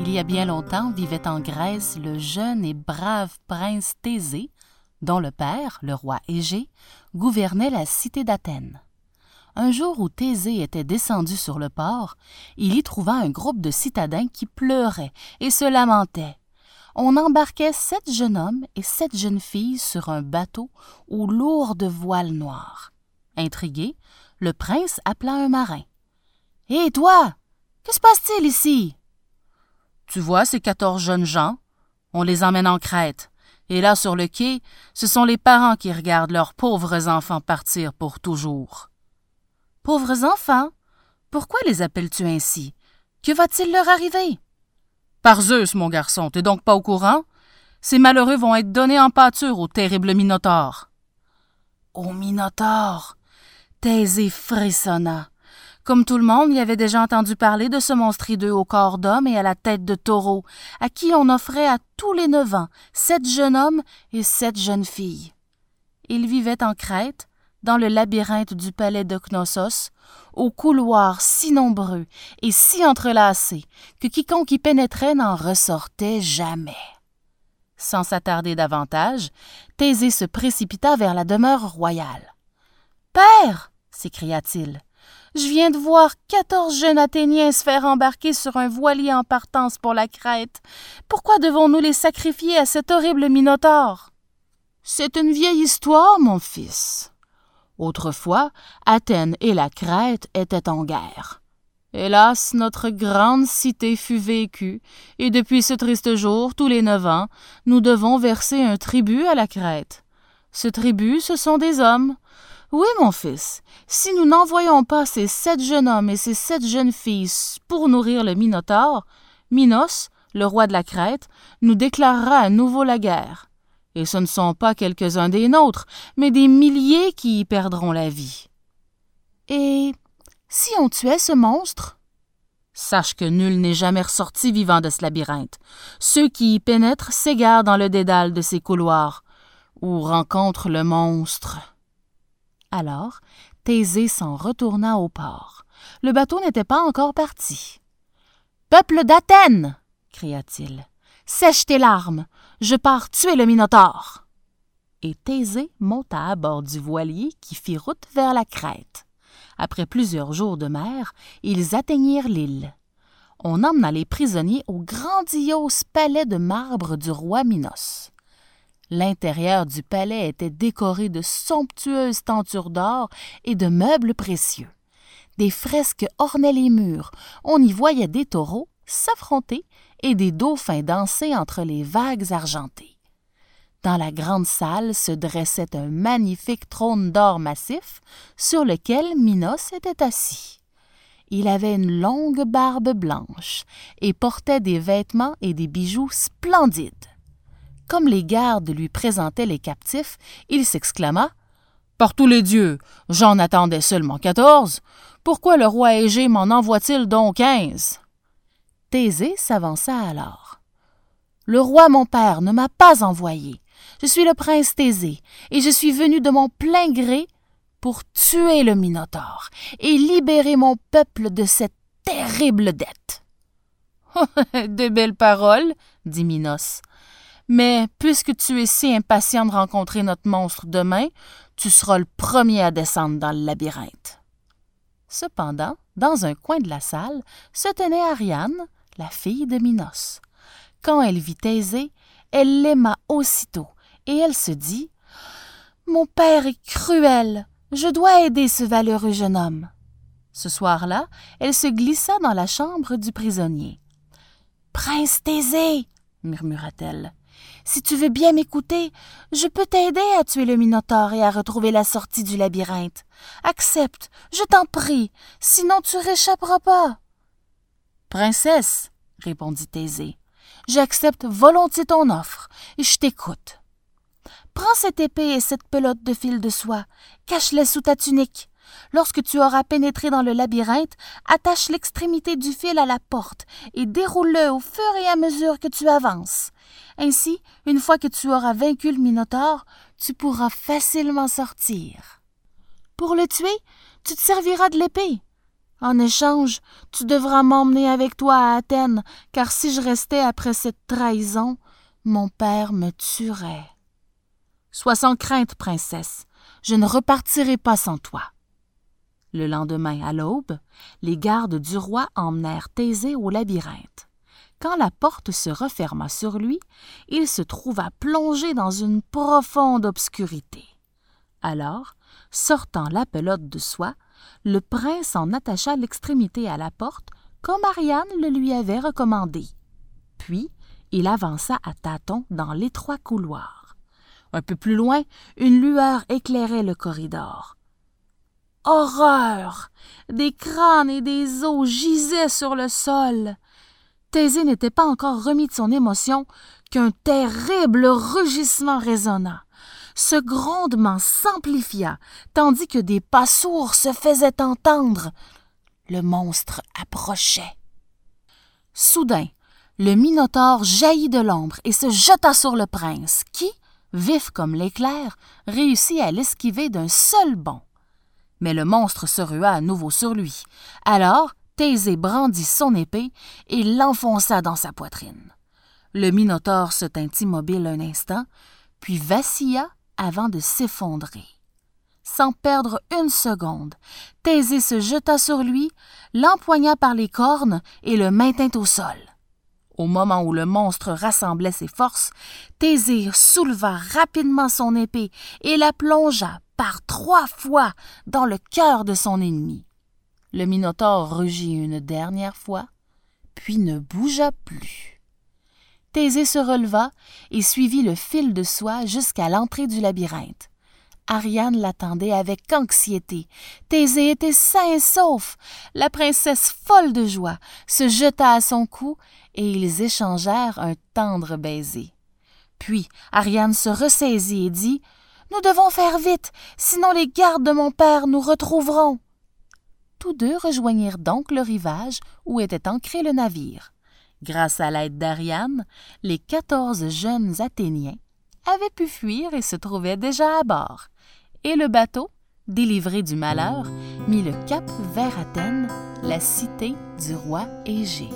Il y a bien longtemps vivait en Grèce le jeune et brave prince Thésée, dont le père, le roi Égée, gouvernait la cité d'Athènes. Un jour où Thésée était descendu sur le port, il y trouva un groupe de citadins qui pleuraient et se lamentaient. On embarquait sept jeunes hommes et sept jeunes filles sur un bateau aux lourdes voiles noires. Intrigué, le prince appela un marin. Hé, toi! Que se passe-t-il ici? Tu vois ces quatorze jeunes gens? On les emmène en Crète. Et là, sur le quai, ce sont les parents qui regardent leurs pauvres enfants partir pour toujours. Pauvres enfants? Pourquoi les appelles-tu ainsi? Que va-t-il leur arriver? Par Zeus, mon garçon, t'es donc pas au courant? Ces malheureux vont être donnés en pâture au terrible Minotaure. Au Minotaure! Thésée frissonna. Comme tout le monde, il avait déjà entendu parler de ce monstre hideux au corps d'homme et à la tête de taureau, à qui on offrait à tous les neuf ans sept jeunes hommes et sept jeunes filles. Il vivait en Crète, dans le labyrinthe du palais de Knossos, aux couloirs si nombreux et si entrelacés que quiconque y pénétrait n'en ressortait jamais. Sans s'attarder davantage, Thésée se précipita vers la demeure royale. Père, s'écria-t-il, je viens de voir quatorze jeunes Athéniens se faire embarquer sur un voilier en partance pour la Crète. Pourquoi devons-nous les sacrifier à cet horrible Minotaure? C'est une vieille histoire, mon fils, Autrefois, Athènes et la Crète étaient en guerre. Hélas, notre grande cité fut vécue, et depuis ce triste jour, tous les neuf ans, nous devons verser un tribut à la Crète. Ce tribut, ce sont des hommes. Oui, mon fils, si nous n'envoyons pas ces sept jeunes hommes et ces sept jeunes filles pour nourrir le Minotaure, Minos, le roi de la Crète, nous déclarera à nouveau la guerre. Et ce ne sont pas quelques-uns des nôtres, mais des milliers qui y perdront la vie. Et si on tuait ce monstre? Sache que nul n'est jamais ressorti vivant de ce labyrinthe. Ceux qui y pénètrent s'égarent dans le dédale de ces couloirs, ou rencontrent le monstre. Alors, Thésée s'en retourna au port. Le bateau n'était pas encore parti. Peuple d'Athènes! cria-t-il. Sèche tes larmes. Je pars tuer le Minotaure. Et Thésée monta à bord du voilier qui fit route vers la Crète. Après plusieurs jours de mer, ils atteignirent l'île. On emmena les prisonniers au grandiose palais de marbre du roi Minos. L'intérieur du palais était décoré de somptueuses tentures d'or et de meubles précieux. Des fresques ornaient les murs. On y voyait des taureaux s'affronter et des dauphins danser entre les vagues argentées. Dans la grande salle se dressait un magnifique trône d'or massif sur lequel Minos était assis. Il avait une longue barbe blanche et portait des vêtements et des bijoux splendides. Comme les gardes lui présentaient les captifs, il s'exclama Par tous les dieux, j'en attendais seulement quatorze. Pourquoi le roi Égée m'en envoie-t-il donc quinze Thésée s'avança alors. Le roi mon père ne m'a pas envoyé. Je suis le prince Thésée, et je suis venu de mon plein gré pour tuer le Minotaure et libérer mon peuple de cette terrible dette. de belles paroles, dit Minos. Mais puisque tu es si impatient de rencontrer notre monstre demain, tu seras le premier à descendre dans le labyrinthe. Cependant, dans un coin de la salle se tenait Ariane, la fille de Minos. Quand elle vit Thésée, elle l'aima aussitôt, et elle se dit Mon père est cruel, je dois aider ce valeureux jeune homme. Ce soir-là, elle se glissa dans la chambre du prisonnier. Prince Thésée, murmura-t-elle, si tu veux bien m'écouter, je peux t'aider à tuer le Minotaure et à retrouver la sortie du labyrinthe. Accepte, je t'en prie, sinon tu réchapperas pas. Princesse, répondit Thésée, j'accepte volontiers ton offre, et je t'écoute. Prends cette épée et cette pelote de fil de soie, cache-les sous ta tunique. Lorsque tu auras pénétré dans le labyrinthe, attache l'extrémité du fil à la porte et déroule-le au fur et à mesure que tu avances. Ainsi, une fois que tu auras vaincu le Minotaure, tu pourras facilement sortir. Pour le tuer, tu te serviras de l'épée. En échange, tu devras m'emmener avec toi à Athènes, car si je restais après cette trahison, mon père me tuerait. Sois sans crainte, princesse, je ne repartirai pas sans toi. Le lendemain, à l'aube, les gardes du roi emmenèrent Thésée au labyrinthe. Quand la porte se referma sur lui, il se trouva plongé dans une profonde obscurité. Alors, sortant la pelote de soie, le prince en attacha l'extrémité à la porte, comme Ariane le lui avait recommandé. Puis, il avança à tâtons dans l'étroit couloir. Un peu plus loin, une lueur éclairait le corridor. Horreur. Des crânes et des os gisaient sur le sol. Thésée n'était pas encore remis de son émotion qu'un terrible rugissement résonna. Ce grondement s'amplifia, tandis que des pas sourds se faisaient entendre. Le monstre approchait. Soudain, le Minotaure jaillit de l'ombre et se jeta sur le prince, qui, vif comme l'éclair, réussit à l'esquiver d'un seul bond. Mais le monstre se rua à nouveau sur lui. Alors, Thésée brandit son épée et l'enfonça dans sa poitrine. Le Minotaure se tint immobile un instant, puis vacilla avant de s'effondrer. Sans perdre une seconde, Thésée se jeta sur lui, l'empoigna par les cornes et le maintint au sol. Au moment où le monstre rassemblait ses forces, Thésée souleva rapidement son épée et la plongea trois fois dans le cœur de son ennemi. Le Minotaure rugit une dernière fois, puis ne bougea plus. Thésée se releva et suivit le fil de soie jusqu'à l'entrée du labyrinthe. Ariane l'attendait avec anxiété. Thésée était sain et sauf. La princesse, folle de joie, se jeta à son cou et ils échangèrent un tendre baiser. Puis Ariane se ressaisit et dit Nous devons faire vite, sinon les gardes de mon père nous retrouveront. Tous deux rejoignirent donc le rivage où était ancré le navire. Grâce à l'aide d'Ariane, les quatorze jeunes Athéniens avaient pu fuir et se trouvaient déjà à bord. Et le bateau, délivré du malheur, mit le cap vers Athènes, la cité du roi Égée.